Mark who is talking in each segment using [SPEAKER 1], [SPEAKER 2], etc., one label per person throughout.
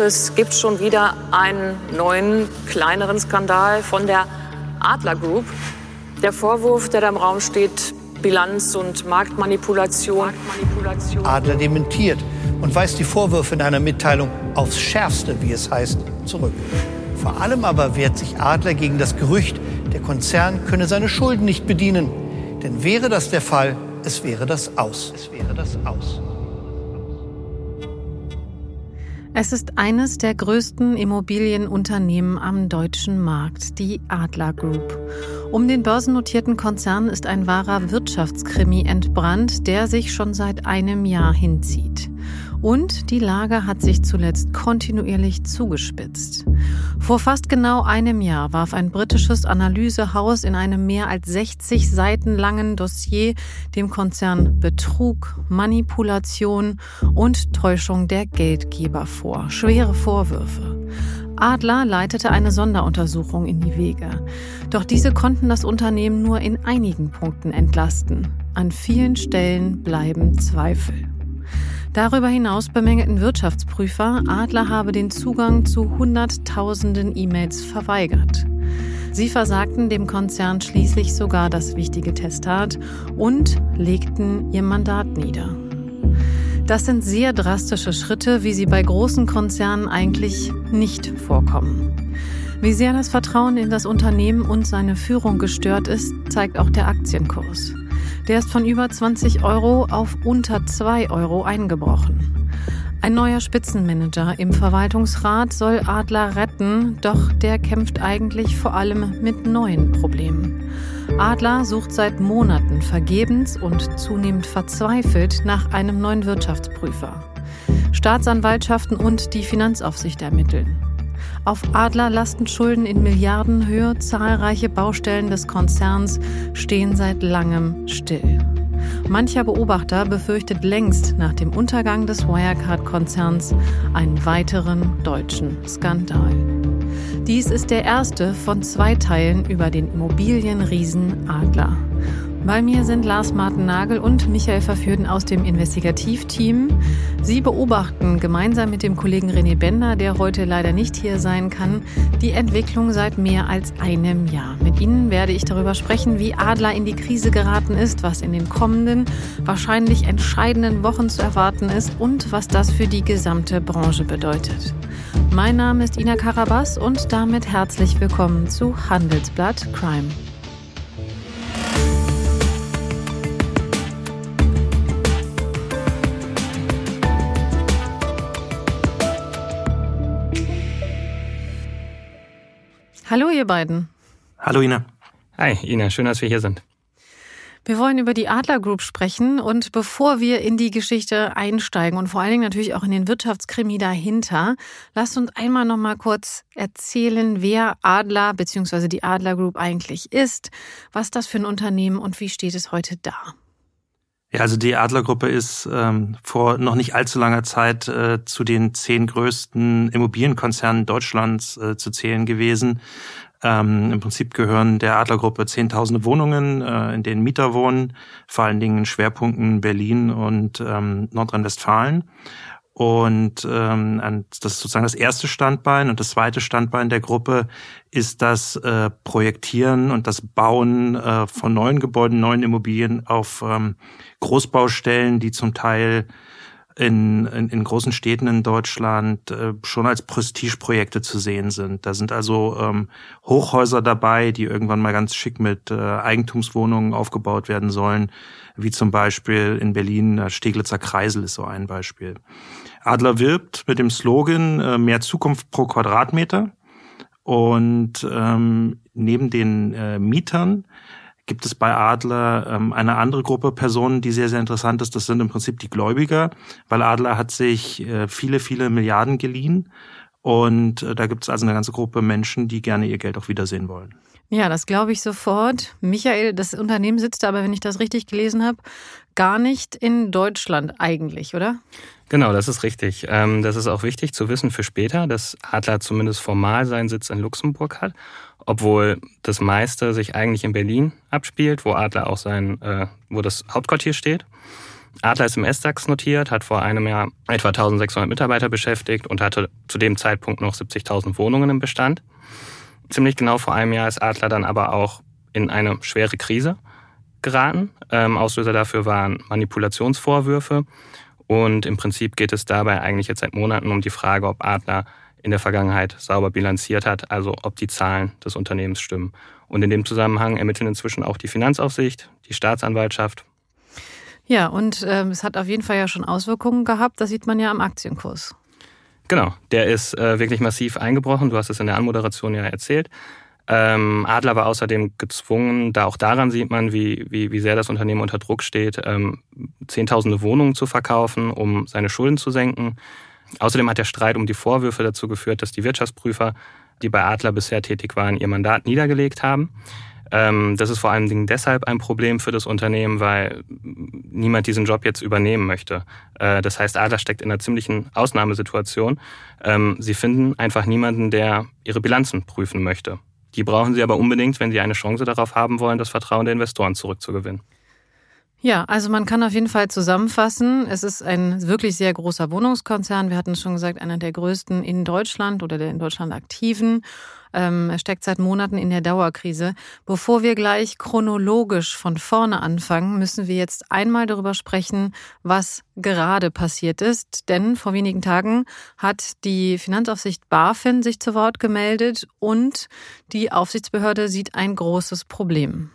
[SPEAKER 1] Es gibt schon wieder einen neuen, kleineren Skandal von der Adler Group. Der Vorwurf, der da im Raum steht, Bilanz- und Marktmanipulation. Marktmanipulation.
[SPEAKER 2] Adler dementiert und weist die Vorwürfe in einer Mitteilung aufs Schärfste, wie es heißt, zurück. Vor allem aber wehrt sich Adler gegen das Gerücht, der Konzern könne seine Schulden nicht bedienen. Denn wäre das der Fall, es wäre das aus. Es wäre das aus.
[SPEAKER 3] Es ist eines der größten Immobilienunternehmen am deutschen Markt, die Adler Group. Um den börsennotierten Konzern ist ein wahrer Wirtschaftskrimi entbrannt, der sich schon seit einem Jahr hinzieht. Und die Lage hat sich zuletzt kontinuierlich zugespitzt. Vor fast genau einem Jahr warf ein britisches Analysehaus in einem mehr als 60 Seiten langen Dossier dem Konzern Betrug, Manipulation und Täuschung der Geldgeber vor. Schwere Vorwürfe. Adler leitete eine Sonderuntersuchung in die Wege. Doch diese konnten das Unternehmen nur in einigen Punkten entlasten. An vielen Stellen bleiben Zweifel. Darüber hinaus bemängelten Wirtschaftsprüfer, Adler habe den Zugang zu Hunderttausenden E-Mails verweigert. Sie versagten dem Konzern schließlich sogar das wichtige Testat und legten ihr Mandat nieder. Das sind sehr drastische Schritte, wie sie bei großen Konzernen eigentlich nicht vorkommen. Wie sehr das Vertrauen in das Unternehmen und seine Führung gestört ist, zeigt auch der Aktienkurs. Der ist von über 20 Euro auf unter 2 Euro eingebrochen. Ein neuer Spitzenmanager im Verwaltungsrat soll Adler retten, doch der kämpft eigentlich vor allem mit neuen Problemen. Adler sucht seit Monaten vergebens und zunehmend verzweifelt nach einem neuen Wirtschaftsprüfer. Staatsanwaltschaften und die Finanzaufsicht ermitteln. Auf Adler lasten Schulden in Milliardenhöhe, zahlreiche Baustellen des Konzerns stehen seit langem still. Mancher Beobachter befürchtet längst nach dem Untergang des Wirecard-Konzerns einen weiteren deutschen Skandal. Dies ist der erste von zwei Teilen über den Immobilienriesen Adler. Bei mir sind Lars Martin Nagel und Michael Verführten aus dem Investigativteam. Sie beobachten gemeinsam mit dem Kollegen René Bender, der heute leider nicht hier sein kann, die Entwicklung seit mehr als einem Jahr. Mit Ihnen werde ich darüber sprechen, wie Adler in die Krise geraten ist, was in den kommenden, wahrscheinlich entscheidenden Wochen zu erwarten ist und was das für die gesamte Branche bedeutet. Mein Name ist Ina Karabas und damit herzlich willkommen zu Handelsblatt Crime. Hallo, ihr beiden.
[SPEAKER 4] Hallo, Ina.
[SPEAKER 5] Hi, Ina, schön, dass wir hier sind.
[SPEAKER 3] Wir wollen über die Adler Group sprechen und bevor wir in die Geschichte einsteigen und vor allen Dingen natürlich auch in den Wirtschaftskrimi dahinter, lasst uns einmal noch mal kurz erzählen, wer Adler bzw. die Adler Group eigentlich ist, was das für ein Unternehmen und wie steht es heute da.
[SPEAKER 4] Ja, also die Adlergruppe ist ähm, vor noch nicht allzu langer Zeit äh, zu den zehn größten Immobilienkonzernen Deutschlands äh, zu zählen gewesen. Ähm, Im Prinzip gehören der Adlergruppe zehntausende Wohnungen, äh, in denen Mieter wohnen, vor allen Dingen in Schwerpunkten Berlin und ähm, Nordrhein-Westfalen. Und ähm, das ist sozusagen das erste Standbein. Und das zweite Standbein der Gruppe ist das äh, Projektieren und das Bauen äh, von neuen Gebäuden, neuen Immobilien auf ähm, Großbaustellen, die zum Teil in, in, in großen Städten in Deutschland äh, schon als Prestigeprojekte zu sehen sind. Da sind also ähm, Hochhäuser dabei, die irgendwann mal ganz schick mit äh, Eigentumswohnungen aufgebaut werden sollen, wie zum Beispiel in Berlin äh, Steglitzer Kreisel ist so ein Beispiel. Adler wirbt mit dem Slogan äh, mehr Zukunft pro Quadratmeter. Und ähm, neben den äh, Mietern gibt es bei Adler ähm, eine andere Gruppe Personen, die sehr, sehr interessant ist. Das sind im Prinzip die Gläubiger, weil Adler hat sich äh, viele, viele Milliarden geliehen. Und äh, da gibt es also eine ganze Gruppe Menschen, die gerne ihr Geld auch wiedersehen wollen.
[SPEAKER 3] Ja, das glaube ich sofort. Michael, das Unternehmen sitzt aber, wenn ich das richtig gelesen habe, gar nicht in Deutschland eigentlich, oder?
[SPEAKER 5] Genau, das ist richtig. Ähm, das ist auch wichtig zu wissen für später, dass Adler zumindest formal seinen Sitz in Luxemburg hat, obwohl das meiste sich eigentlich in Berlin abspielt, wo Adler auch sein, äh, wo das Hauptquartier steht. Adler ist im S-DAX notiert, hat vor einem Jahr etwa 1600 Mitarbeiter beschäftigt und hatte zu dem Zeitpunkt noch 70.000 Wohnungen im Bestand. Ziemlich genau vor einem Jahr ist Adler dann aber auch in eine schwere Krise geraten. Ähm, Auslöser dafür waren Manipulationsvorwürfe. Und im Prinzip geht es dabei eigentlich jetzt seit Monaten um die Frage, ob Adler in der Vergangenheit sauber bilanziert hat, also ob die Zahlen des Unternehmens stimmen. Und in dem Zusammenhang ermitteln inzwischen auch die Finanzaufsicht, die Staatsanwaltschaft.
[SPEAKER 3] Ja, und ähm, es hat auf jeden Fall ja schon Auswirkungen gehabt, das sieht man ja am Aktienkurs.
[SPEAKER 5] Genau, der ist äh, wirklich massiv eingebrochen. Du hast es in der Anmoderation ja erzählt. Ähm, Adler war außerdem gezwungen, da auch daran sieht man, wie, wie, wie sehr das Unternehmen unter Druck steht, ähm, zehntausende Wohnungen zu verkaufen, um seine Schulden zu senken. Außerdem hat der Streit um die Vorwürfe dazu geführt, dass die Wirtschaftsprüfer, die bei Adler bisher tätig waren, ihr Mandat niedergelegt haben. Ähm, das ist vor allen Dingen deshalb ein Problem für das Unternehmen, weil niemand diesen Job jetzt übernehmen möchte. Äh, das heißt, Adler steckt in einer ziemlichen Ausnahmesituation. Ähm, sie finden einfach niemanden, der ihre Bilanzen prüfen möchte. Die brauchen sie aber unbedingt, wenn sie eine Chance darauf haben wollen, das Vertrauen der Investoren zurückzugewinnen.
[SPEAKER 3] Ja, also man kann auf jeden Fall zusammenfassen, es ist ein wirklich sehr großer Wohnungskonzern. Wir hatten schon gesagt, einer der größten in Deutschland oder der in Deutschland aktiven. Ähm, er steckt seit Monaten in der Dauerkrise. Bevor wir gleich chronologisch von vorne anfangen, müssen wir jetzt einmal darüber sprechen, was gerade passiert ist. Denn vor wenigen Tagen hat die Finanzaufsicht BaFin sich zu Wort gemeldet und die Aufsichtsbehörde sieht ein großes Problem.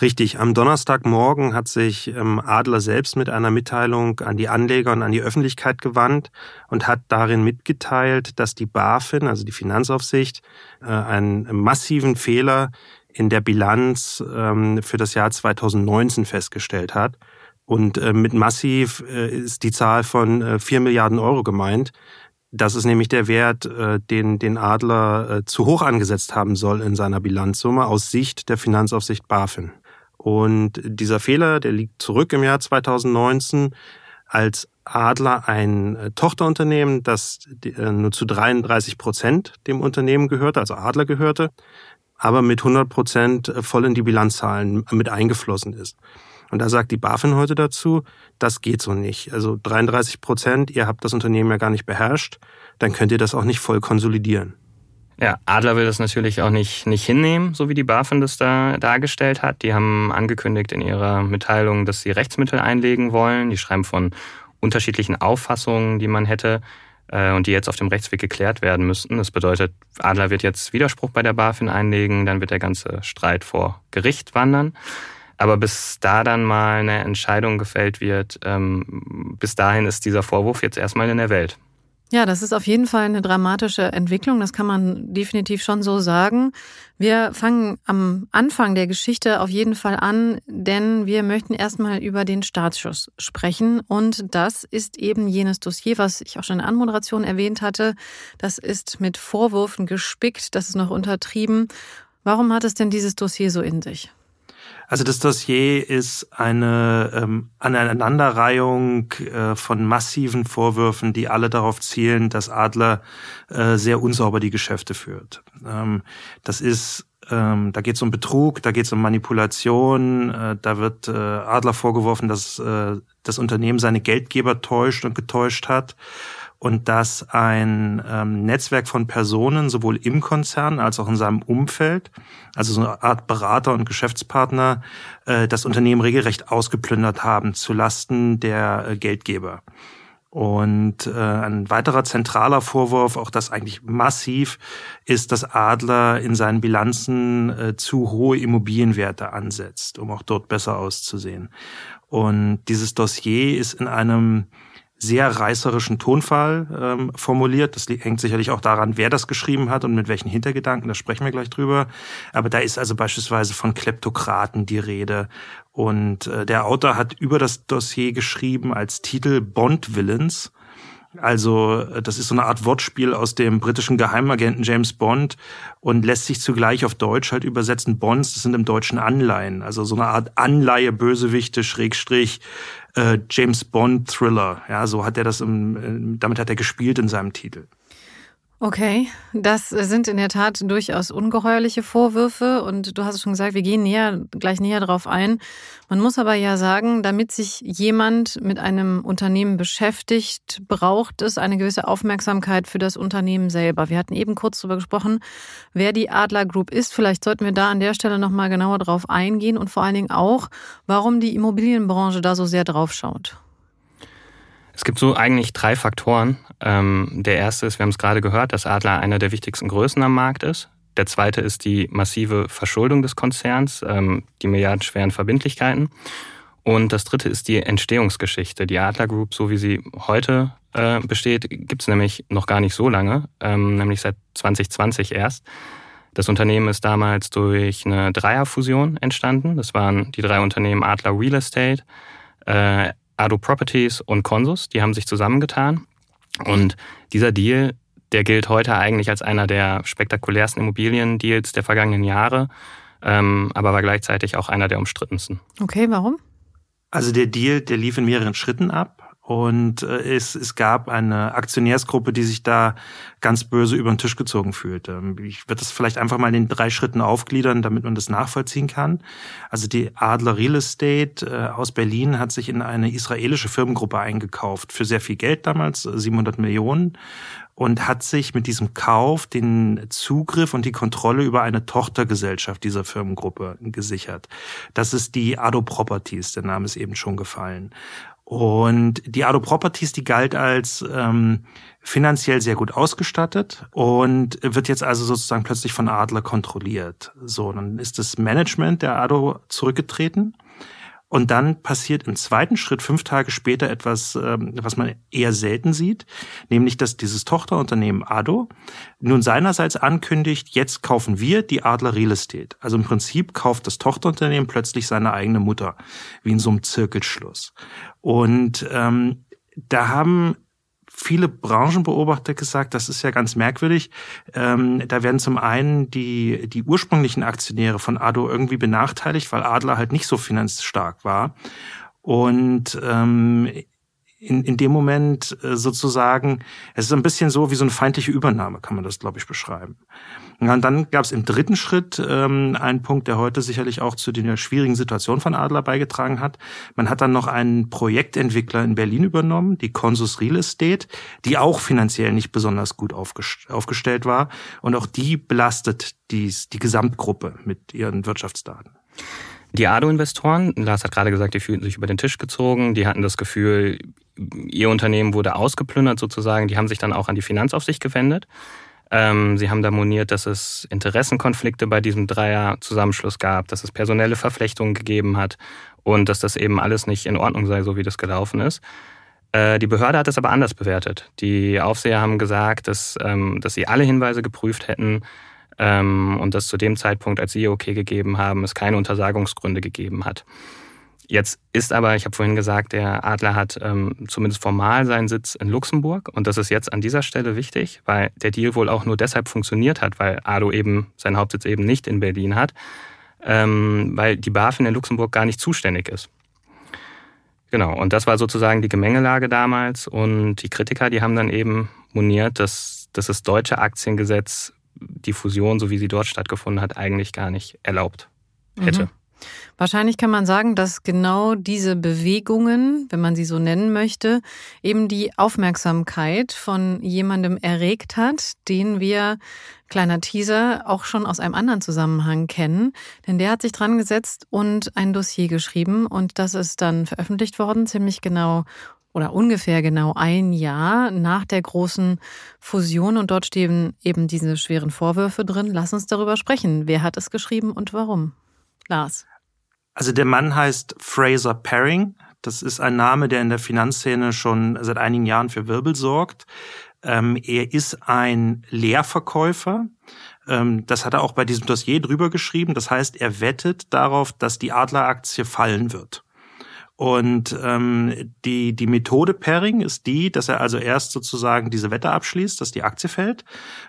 [SPEAKER 4] Richtig, am Donnerstagmorgen hat sich ähm, Adler selbst mit einer Mitteilung an die Anleger und an die Öffentlichkeit gewandt und hat darin mitgeteilt, dass die BaFin, also die Finanzaufsicht, äh, einen massiven Fehler in der Bilanz ähm, für das Jahr 2019 festgestellt hat. Und äh, mit massiv äh, ist die Zahl von 4 Milliarden Euro gemeint. Das ist nämlich der Wert, den den Adler zu hoch angesetzt haben soll in seiner Bilanzsumme aus Sicht der Finanzaufsicht BaFin. Und dieser Fehler, der liegt zurück im Jahr 2019, als Adler ein äh, Tochterunternehmen, das äh, nur zu 33 Prozent dem Unternehmen gehörte, also Adler gehörte, aber mit 100 Prozent äh, voll in die Bilanzzahlen mit eingeflossen ist. Und da sagt die BaFin heute dazu, das geht so nicht. Also 33 Prozent, ihr habt das Unternehmen ja gar nicht beherrscht, dann könnt ihr das auch nicht voll konsolidieren.
[SPEAKER 5] Ja, Adler will das natürlich auch nicht, nicht hinnehmen, so wie die BaFin das da dargestellt hat. Die haben angekündigt in ihrer Mitteilung, dass sie Rechtsmittel einlegen wollen. Die schreiben von unterschiedlichen Auffassungen, die man hätte äh, und die jetzt auf dem Rechtsweg geklärt werden müssten. Das bedeutet, Adler wird jetzt Widerspruch bei der BaFin einlegen, dann wird der ganze Streit vor Gericht wandern. Aber bis da dann mal eine Entscheidung gefällt wird, ähm, bis dahin ist dieser Vorwurf jetzt erstmal in der Welt.
[SPEAKER 3] Ja, das ist auf jeden Fall eine dramatische Entwicklung, das kann man definitiv schon so sagen. Wir fangen am Anfang der Geschichte auf jeden Fall an, denn wir möchten erstmal über den Startschuss sprechen. Und das ist eben jenes Dossier, was ich auch schon in der Anmoderation erwähnt hatte. Das ist mit Vorwürfen gespickt, das ist noch untertrieben. Warum hat es denn dieses Dossier so in sich?
[SPEAKER 4] Also das Dossier ist eine ähm, Aneinanderreihung äh, von massiven Vorwürfen, die alle darauf zielen, dass Adler äh, sehr unsauber die Geschäfte führt. Ähm, das ist ähm, da geht es um Betrug, da geht es um Manipulation, äh, da wird äh, Adler vorgeworfen, dass äh, das Unternehmen seine Geldgeber täuscht und getäuscht hat und dass ein ähm, Netzwerk von Personen sowohl im Konzern als auch in seinem Umfeld, also so eine Art Berater und Geschäftspartner, äh, das Unternehmen regelrecht ausgeplündert haben zu Lasten der äh, Geldgeber. Und äh, ein weiterer zentraler Vorwurf, auch das eigentlich massiv, ist, dass Adler in seinen Bilanzen äh, zu hohe Immobilienwerte ansetzt, um auch dort besser auszusehen. Und dieses Dossier ist in einem sehr reißerischen Tonfall ähm, formuliert. Das hängt sicherlich auch daran, wer das geschrieben hat und mit welchen Hintergedanken, da sprechen wir gleich drüber. Aber da ist also beispielsweise von Kleptokraten die Rede. Und äh, der Autor hat über das Dossier geschrieben als Titel Bond Villains. Also äh, das ist so eine Art Wortspiel aus dem britischen Geheimagenten James Bond und lässt sich zugleich auf Deutsch halt übersetzen. Bonds, das sind im Deutschen Anleihen. Also so eine Art Anleihe, Bösewichte, Schrägstrich, äh, James Bond Thriller. Ja, so hat er das im, damit hat er gespielt in seinem Titel.
[SPEAKER 3] Okay, das sind in der Tat durchaus ungeheuerliche Vorwürfe und du hast es schon gesagt, wir gehen näher, gleich näher darauf ein. Man muss aber ja sagen, damit sich jemand mit einem Unternehmen beschäftigt, braucht es eine gewisse Aufmerksamkeit für das Unternehmen selber. Wir hatten eben kurz darüber gesprochen, wer die Adler Group ist. Vielleicht sollten wir da an der Stelle nochmal genauer drauf eingehen und vor allen Dingen auch, warum die Immobilienbranche da so sehr drauf schaut.
[SPEAKER 5] Es gibt so eigentlich drei Faktoren. Ähm, der erste ist, wir haben es gerade gehört, dass Adler einer der wichtigsten Größen am Markt ist. Der zweite ist die massive Verschuldung des Konzerns, ähm, die milliardenschweren Verbindlichkeiten. Und das dritte ist die Entstehungsgeschichte. Die Adler Group, so wie sie heute äh, besteht, gibt es nämlich noch gar nicht so lange, ähm, nämlich seit 2020 erst. Das Unternehmen ist damals durch eine Dreierfusion entstanden. Das waren die drei Unternehmen Adler Real Estate, äh, Ado Properties und Consus, die haben sich zusammengetan. Und dieser Deal, der gilt heute eigentlich als einer der spektakulärsten Immobiliendeals der vergangenen Jahre, ähm, aber war gleichzeitig auch einer der umstrittensten.
[SPEAKER 3] Okay, warum?
[SPEAKER 4] Also der Deal, der lief in mehreren Schritten ab. Und äh, es, es gab eine Aktionärsgruppe, die sich da ganz böse über den Tisch gezogen fühlte. Ich werde das vielleicht einfach mal in den drei Schritten aufgliedern, damit man das nachvollziehen kann. Also die Adler Real Estate äh, aus Berlin hat sich in eine israelische Firmengruppe eingekauft für sehr viel Geld damals, 700 Millionen und hat sich mit diesem Kauf den Zugriff und die Kontrolle über eine Tochtergesellschaft dieser Firmengruppe gesichert. Das ist die Ado Properties, der Name ist eben schon gefallen. Und die Ado Properties, die galt als ähm, finanziell sehr gut ausgestattet und wird jetzt also sozusagen plötzlich von Adler kontrolliert. So, dann ist das Management der Ado zurückgetreten und dann passiert im zweiten Schritt fünf Tage später etwas, ähm, was man eher selten sieht, nämlich dass dieses Tochterunternehmen Ado nun seinerseits ankündigt, jetzt kaufen wir die Adler Real Estate. Also im Prinzip kauft das Tochterunternehmen plötzlich seine eigene Mutter, wie in so einem Zirkelschluss. Und ähm, da haben viele Branchenbeobachter gesagt, das ist ja ganz merkwürdig. Ähm, da werden zum einen die, die ursprünglichen Aktionäre von Ado irgendwie benachteiligt, weil Adler halt nicht so finanzstark war. Und ähm, in, in dem Moment äh, sozusagen, es ist ein bisschen so wie so eine feindliche Übernahme, kann man das, glaube ich, beschreiben. Und dann gab es im dritten Schritt ähm, einen Punkt, der heute sicherlich auch zu der schwierigen Situation von Adler beigetragen hat. Man hat dann noch einen Projektentwickler in Berlin übernommen, die Consus Real Estate, die auch finanziell nicht besonders gut aufgestellt war. Und auch die belastet dies, die Gesamtgruppe mit ihren Wirtschaftsdaten.
[SPEAKER 5] Die ADO-Investoren, Lars hat gerade gesagt, die fühlten sich über den Tisch gezogen, die hatten das Gefühl, ihr Unternehmen wurde ausgeplündert sozusagen, die haben sich dann auch an die Finanzaufsicht gewendet. Ähm, sie haben da moniert, dass es Interessenkonflikte bei diesem Dreier-Zusammenschluss gab, dass es personelle Verflechtungen gegeben hat und dass das eben alles nicht in Ordnung sei, so wie das gelaufen ist. Äh, die Behörde hat es aber anders bewertet. Die Aufseher haben gesagt, dass, ähm, dass sie alle Hinweise geprüft hätten ähm, und dass zu dem Zeitpunkt, als sie okay gegeben haben, es keine Untersagungsgründe gegeben hat. Jetzt ist aber, ich habe vorhin gesagt, der Adler hat ähm, zumindest formal seinen Sitz in Luxemburg und das ist jetzt an dieser Stelle wichtig, weil der Deal wohl auch nur deshalb funktioniert hat, weil Ado eben seinen Hauptsitz eben nicht in Berlin hat, ähm, weil die BaFin in Luxemburg gar nicht zuständig ist. Genau, und das war sozusagen die Gemengelage damals und die Kritiker, die haben dann eben moniert, dass, dass das deutsche Aktiengesetz die Fusion, so wie sie dort stattgefunden hat, eigentlich gar nicht erlaubt hätte. Mhm.
[SPEAKER 3] Wahrscheinlich kann man sagen, dass genau diese Bewegungen, wenn man sie so nennen möchte, eben die Aufmerksamkeit von jemandem erregt hat, den wir, kleiner Teaser, auch schon aus einem anderen Zusammenhang kennen. Denn der hat sich dran gesetzt und ein Dossier geschrieben und das ist dann veröffentlicht worden, ziemlich genau oder ungefähr genau ein Jahr nach der großen Fusion und dort stehen eben diese schweren Vorwürfe drin. Lass uns darüber sprechen. Wer hat es geschrieben und warum? Lars.
[SPEAKER 4] Also der Mann heißt Fraser Paring. Das ist ein Name, der in der Finanzszene schon seit einigen Jahren für Wirbel sorgt. Ähm, er ist ein Leerverkäufer. Ähm, das hat er auch bei diesem Dossier drüber geschrieben. Das heißt, er wettet darauf, dass die Adleraktie fallen wird. Und ähm, die, die Methode Pairing ist die, dass er also erst sozusagen diese Wette abschließt, dass die Aktie fällt.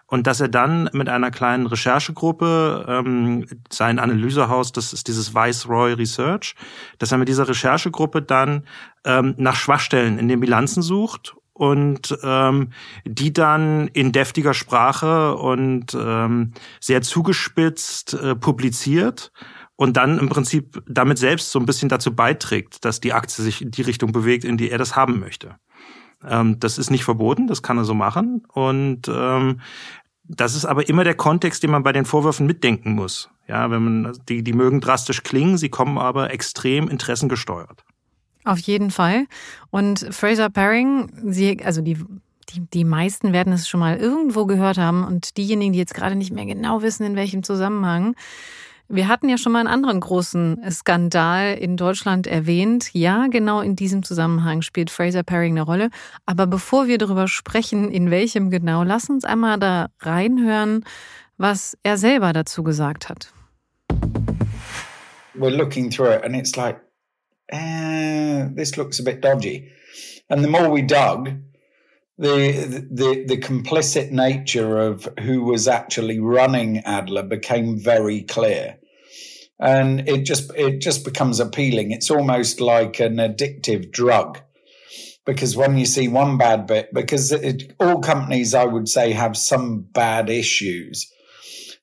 [SPEAKER 4] Und dass er dann mit einer kleinen Recherchegruppe, ähm, sein Analysehaus, das ist dieses Viceroy Research, dass er mit dieser Recherchegruppe dann ähm, nach Schwachstellen in den Bilanzen sucht und ähm, die dann in deftiger Sprache und ähm, sehr zugespitzt äh, publiziert und dann im Prinzip damit selbst so ein bisschen dazu beiträgt, dass die Aktie sich in die Richtung bewegt, in die er das haben möchte. Ähm, das ist nicht verboten, das kann er so machen und ähm, das ist aber immer der Kontext, den man bei den Vorwürfen mitdenken muss. Ja, wenn man die die mögen drastisch klingen, sie kommen aber extrem interessengesteuert.
[SPEAKER 3] Auf jeden Fall. Und Fraser Paring, sie, also die, die, die meisten werden es schon mal irgendwo gehört haben und diejenigen, die jetzt gerade nicht mehr genau wissen, in welchem Zusammenhang. Wir hatten ja schon mal einen anderen großen Skandal in Deutschland erwähnt. Ja, genau in diesem Zusammenhang spielt Fraser Paring eine Rolle. Aber bevor wir darüber sprechen, in welchem genau, lass uns einmal da reinhören, was er selber dazu gesagt hat.
[SPEAKER 6] We're looking through it and it's like uh, this looks a bit dodgy. And the more we dug, the, the the complicit nature of who was actually running Adler became very clear. And it just it just becomes appealing. It's almost like an addictive drug because when you see one bad bit, because it, all companies, I would say, have some bad issues.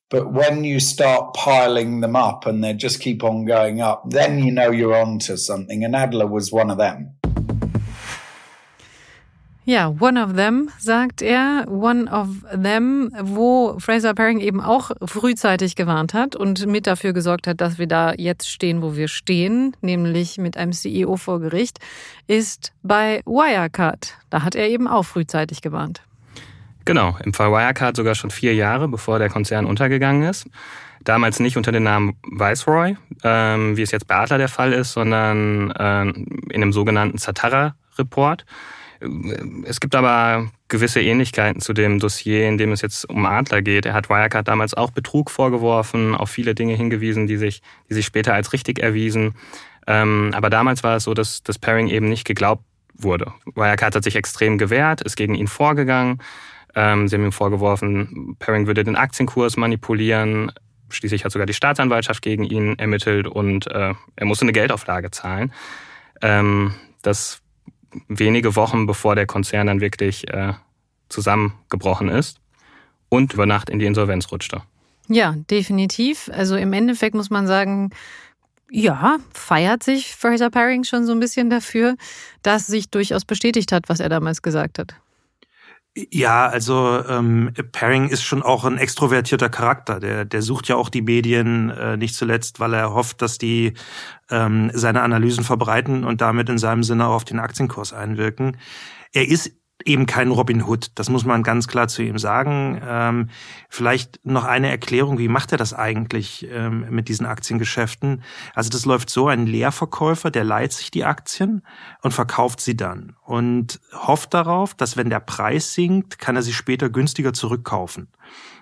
[SPEAKER 6] But when you start piling them up and they just keep on going up, then you know you're onto something. And Adler was one of them.
[SPEAKER 3] Ja, one of them, sagt er. One of them, wo Fraser Paring eben auch frühzeitig gewarnt hat und mit dafür gesorgt hat, dass wir da jetzt stehen, wo wir stehen, nämlich mit einem CEO vor Gericht, ist bei Wirecard. Da hat er eben auch frühzeitig gewarnt.
[SPEAKER 5] Genau, im Fall Wirecard sogar schon vier Jahre, bevor der Konzern untergegangen ist. Damals nicht unter dem Namen Viceroy, ähm, wie es jetzt bei Adler der Fall ist, sondern ähm, in einem sogenannten Zatara-Report. Es gibt aber gewisse Ähnlichkeiten zu dem Dossier, in dem es jetzt um Adler geht. Er hat Wirecard damals auch Betrug vorgeworfen, auf viele Dinge hingewiesen, die sich, die sich später als richtig erwiesen. Ähm, aber damals war es so, dass das Pairing eben nicht geglaubt wurde. Wirecard hat sich extrem gewehrt, ist gegen ihn vorgegangen. Ähm, sie haben ihm vorgeworfen, Paring würde den Aktienkurs manipulieren. Schließlich hat sogar die Staatsanwaltschaft gegen ihn ermittelt und äh, er musste eine Geldauflage zahlen. Ähm, das wenige Wochen bevor der Konzern dann wirklich äh, zusammengebrochen ist und über Nacht in die Insolvenz rutschte.
[SPEAKER 3] Ja, definitiv. Also im Endeffekt muss man sagen, ja, feiert sich Fraser Paring schon so ein bisschen dafür, dass sich durchaus bestätigt hat, was er damals gesagt hat.
[SPEAKER 4] Ja, also ähm, Paring ist schon auch ein extrovertierter Charakter. Der, der sucht ja auch die Medien äh, nicht zuletzt, weil er hofft, dass die ähm, seine Analysen verbreiten und damit in seinem Sinne auch auf den Aktienkurs einwirken. Er ist eben kein Robin Hood. Das muss man ganz klar zu ihm sagen. Ähm, vielleicht noch eine Erklärung, wie macht er das eigentlich ähm, mit diesen Aktiengeschäften? Also das läuft so, ein Leerverkäufer, der leiht sich die Aktien und verkauft sie dann und hofft darauf, dass wenn der Preis sinkt, kann er sie später günstiger zurückkaufen.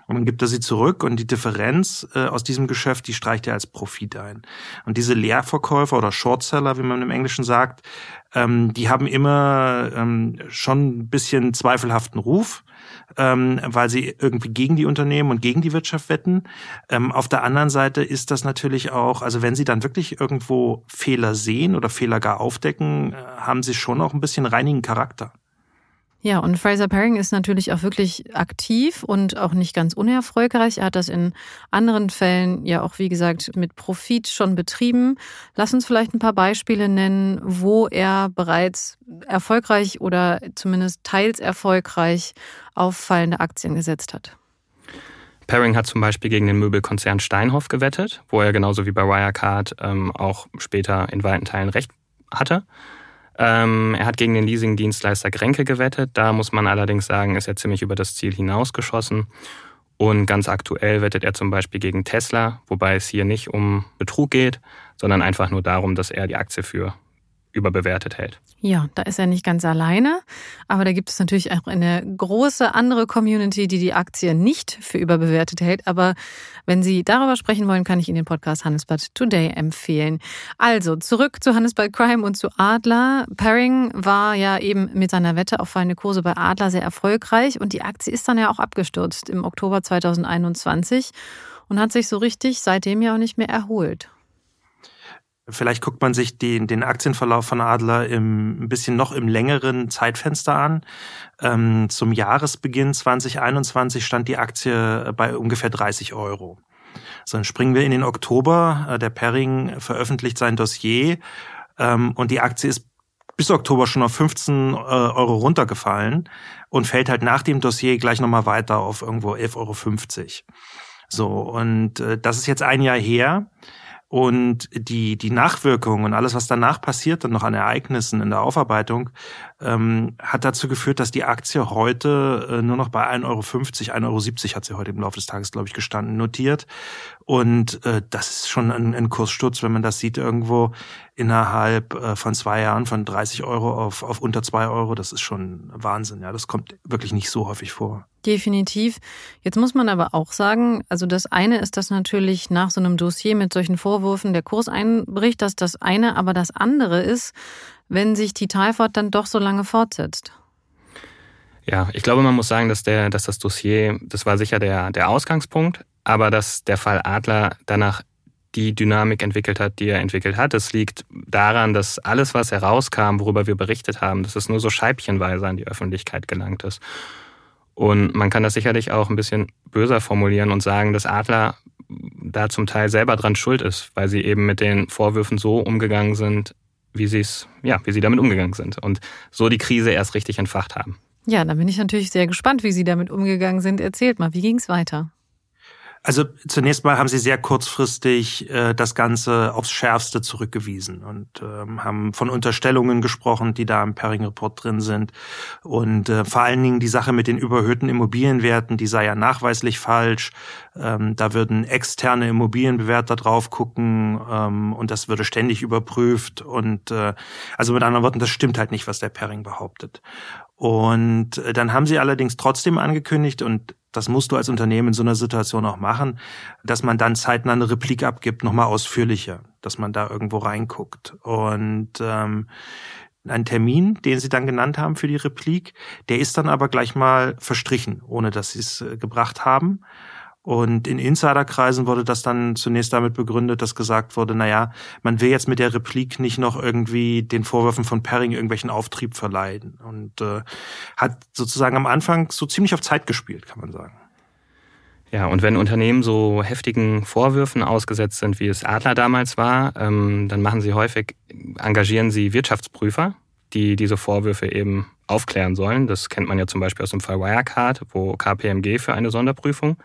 [SPEAKER 4] Und dann gibt er sie zurück und die Differenz äh, aus diesem Geschäft, die streicht er als Profit ein. Und diese Leerverkäufer oder Shortseller, wie man im Englischen sagt, ähm, die haben immer ähm, schon ein bisschen zweifelhaften Ruf, ähm, weil sie irgendwie gegen die Unternehmen und gegen die Wirtschaft wetten. Ähm, auf der anderen Seite ist das natürlich auch, also wenn sie dann wirklich irgendwo Fehler sehen oder Fehler gar aufdecken, äh, haben sie schon auch ein bisschen reinigen Charakter.
[SPEAKER 3] Ja, und Fraser Paring ist natürlich auch wirklich aktiv und auch nicht ganz unerfolgreich. Er hat das in anderen Fällen ja auch, wie gesagt, mit Profit schon betrieben. Lass uns vielleicht ein paar Beispiele nennen, wo er bereits erfolgreich oder zumindest teils erfolgreich auf fallende Aktien gesetzt hat.
[SPEAKER 5] Paring hat zum Beispiel gegen den Möbelkonzern Steinhoff gewettet, wo er genauso wie bei Wirecard ähm, auch später in weiten Teilen recht hatte. Ähm, er hat gegen den Leasingdienstleister Grenke gewettet. Da muss man allerdings sagen, ist er ziemlich über das Ziel hinausgeschossen. Und ganz aktuell wettet er zum Beispiel gegen Tesla, wobei es hier nicht um Betrug geht, sondern einfach nur darum, dass er die Aktie für überbewertet hält.
[SPEAKER 3] Ja, da ist er nicht ganz alleine, aber da gibt es natürlich auch eine große andere Community, die die Aktie nicht für überbewertet hält. Aber wenn Sie darüber sprechen wollen, kann ich Ihnen den Podcast Handelsblatt Today empfehlen. Also zurück zu Handelsblatt Crime und zu Adler. Paring war ja eben mit seiner Wette auf fallende Kurse bei Adler sehr erfolgreich und die Aktie ist dann ja auch abgestürzt im Oktober 2021 und hat sich so richtig seitdem ja auch nicht mehr erholt.
[SPEAKER 4] Vielleicht guckt man sich den, den Aktienverlauf von Adler im, ein bisschen noch im längeren Zeitfenster an. Ähm, zum Jahresbeginn 2021 stand die Aktie bei ungefähr 30 Euro. So, dann springen wir in den Oktober. Äh, der Perring veröffentlicht sein Dossier ähm, und die Aktie ist bis Oktober schon auf 15 äh, Euro runtergefallen und fällt halt nach dem Dossier gleich nochmal weiter auf irgendwo 11,50 Euro. So, und äh, das ist jetzt ein Jahr her. Und die, die Nachwirkungen und alles, was danach passiert, dann noch an Ereignissen in der Aufarbeitung, ähm, hat dazu geführt, dass die Aktie heute äh, nur noch bei 1,50 Euro, 1,70 Euro hat sie heute im Laufe des Tages, glaube ich, gestanden, notiert. Und äh, das ist schon ein, ein Kurssturz, wenn man das sieht irgendwo innerhalb äh, von zwei Jahren von 30 Euro auf, auf unter zwei Euro. Das ist schon Wahnsinn. Ja, das kommt wirklich nicht so häufig vor.
[SPEAKER 3] Definitiv. Jetzt muss man aber auch sagen, also das eine ist, dass natürlich nach so einem Dossier mit solchen Vorwürfen der Kurs einbricht, dass das eine, aber das andere ist, wenn sich die Talfahrt dann doch so lange fortsetzt.
[SPEAKER 5] Ja, ich glaube, man muss sagen, dass der, dass das Dossier, das war sicher der, der Ausgangspunkt, aber dass der Fall Adler danach die Dynamik entwickelt hat, die er entwickelt hat. Es liegt daran, dass alles, was herauskam, worüber wir berichtet haben, dass es nur so scheibchenweise an die Öffentlichkeit gelangt ist. Und man kann das sicherlich auch ein bisschen böser formulieren und sagen, dass Adler da zum Teil selber dran schuld ist, weil sie eben mit den Vorwürfen so umgegangen sind, wie sie es, ja, wie sie damit umgegangen sind und so die Krise erst richtig entfacht haben.
[SPEAKER 3] Ja, da bin ich natürlich sehr gespannt, wie Sie damit umgegangen sind. Erzählt mal, wie ging es weiter?
[SPEAKER 4] Also zunächst mal haben sie sehr kurzfristig äh, das Ganze aufs Schärfste zurückgewiesen und ähm, haben von Unterstellungen gesprochen, die da im Perring-Report drin sind. Und äh, vor allen Dingen die Sache mit den überhöhten Immobilienwerten, die sei ja nachweislich falsch. Ähm, da würden externe Immobilienbewerter drauf gucken ähm, und das würde ständig überprüft. Und äh, also mit anderen Worten, das stimmt halt nicht, was der Perring behauptet. Und äh, dann haben sie allerdings trotzdem angekündigt, und das musst du als Unternehmen in so einer Situation auch machen, dass man dann zeitnah eine Replik abgibt, nochmal ausführlicher, dass man da irgendwo reinguckt. Und ähm, ein Termin, den sie dann genannt haben für die Replik, der ist dann aber gleich mal verstrichen, ohne dass sie es äh, gebracht haben. Und in Insiderkreisen wurde das dann zunächst damit begründet, dass gesagt wurde, na ja, man will jetzt mit der Replik nicht noch irgendwie den Vorwürfen von Perring irgendwelchen Auftrieb verleihen. Und äh, hat sozusagen am Anfang so ziemlich auf Zeit gespielt, kann man sagen.
[SPEAKER 5] Ja, und wenn Unternehmen so heftigen Vorwürfen ausgesetzt sind, wie es Adler damals war, ähm, dann machen sie häufig, engagieren sie Wirtschaftsprüfer, die diese Vorwürfe eben aufklären sollen. Das kennt man ja zum Beispiel aus dem Fall Wirecard, wo KPMG für eine Sonderprüfung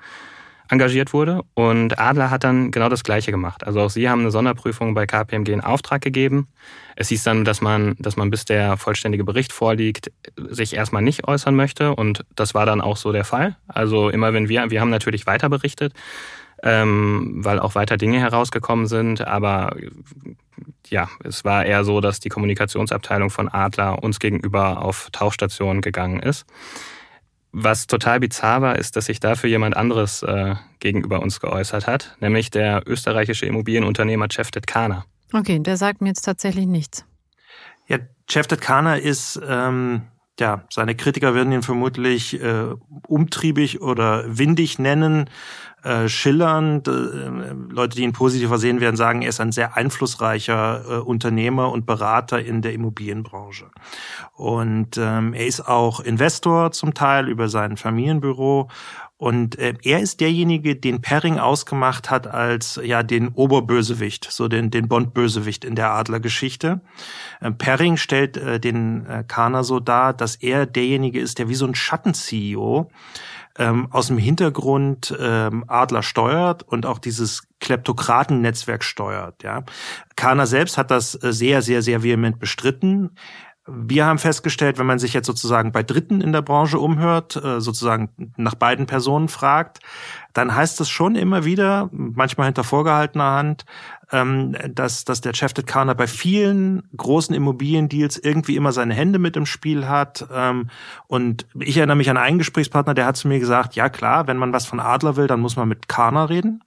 [SPEAKER 5] engagiert wurde. Und Adler hat dann genau das Gleiche gemacht. Also auch sie haben eine Sonderprüfung bei KPMG in Auftrag gegeben. Es hieß dann, dass man, dass man bis der vollständige Bericht vorliegt, sich erstmal nicht äußern möchte. Und das war dann auch so der Fall. Also immer wenn wir, wir haben natürlich weiter berichtet, ähm, weil auch weiter Dinge herausgekommen sind. Aber ja, es war eher so, dass die Kommunikationsabteilung von Adler uns gegenüber auf Tauchstationen gegangen ist. Was total bizarr war, ist, dass sich dafür jemand anderes äh, gegenüber uns geäußert hat, nämlich der österreichische Immobilienunternehmer Cevdet Kana.
[SPEAKER 3] Okay, der sagt mir jetzt tatsächlich nichts.
[SPEAKER 4] Ja, Cevdet Kana ist, ähm, ja, seine Kritiker würden ihn vermutlich äh, umtriebig oder windig nennen äh, schillern. Äh, Leute, die ihn positiver sehen werden, sagen, er ist ein sehr einflussreicher äh, Unternehmer und Berater in der Immobilienbranche. Und ähm, er ist auch Investor zum Teil über sein Familienbüro und äh, er ist derjenige, den Perring ausgemacht hat als ja den Oberbösewicht, so den, den Bond-Bösewicht in der Adlergeschichte. Äh, Perring stellt äh, den äh, Kana so dar, dass er derjenige ist, der wie so ein Schatten-CEO ähm, aus dem Hintergrund ähm, Adler steuert und auch dieses Kleptokraten-Netzwerk steuert. Ja. Kana selbst hat das äh, sehr, sehr, sehr vehement bestritten. Wir haben festgestellt, wenn man sich jetzt sozusagen bei Dritten in der Branche umhört, äh, sozusagen nach beiden Personen fragt, dann heißt es schon immer wieder, manchmal hinter vorgehaltener Hand, ähm, dass, dass der Chef Kana bei vielen großen Immobiliendeals irgendwie immer seine Hände mit im Spiel hat. Ähm, und ich erinnere mich an einen Gesprächspartner, der hat zu mir gesagt, ja klar, wenn man was von Adler will, dann muss man mit Kana reden.